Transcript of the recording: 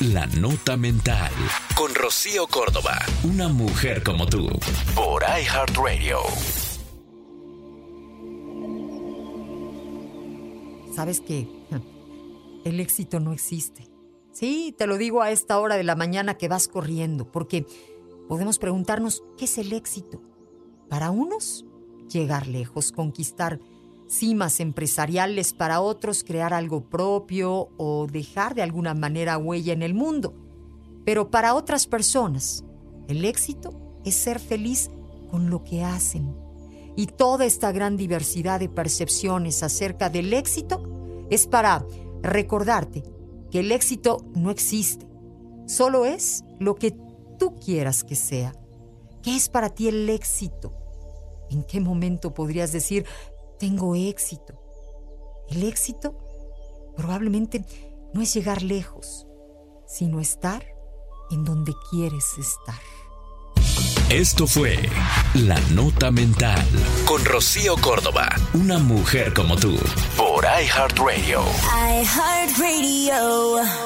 La Nota Mental. Con Rocío Córdoba. Una mujer como tú. Por iHeartRadio. ¿Sabes qué? El éxito no existe. Sí, te lo digo a esta hora de la mañana que vas corriendo, porque podemos preguntarnos, ¿qué es el éxito? Para unos, llegar lejos, conquistar cimas empresariales, para otros crear algo propio o dejar de alguna manera huella en el mundo. Pero para otras personas, el éxito es ser feliz con lo que hacen. Y toda esta gran diversidad de percepciones acerca del éxito es para recordarte que el éxito no existe, solo es lo que tú quieras que sea. ¿Qué es para ti el éxito? ¿En qué momento podrías decir, tengo éxito. El éxito probablemente no es llegar lejos, sino estar en donde quieres estar. Esto fue La Nota Mental con Rocío Córdoba, una mujer como tú, por iHeartRadio. iHeartRadio.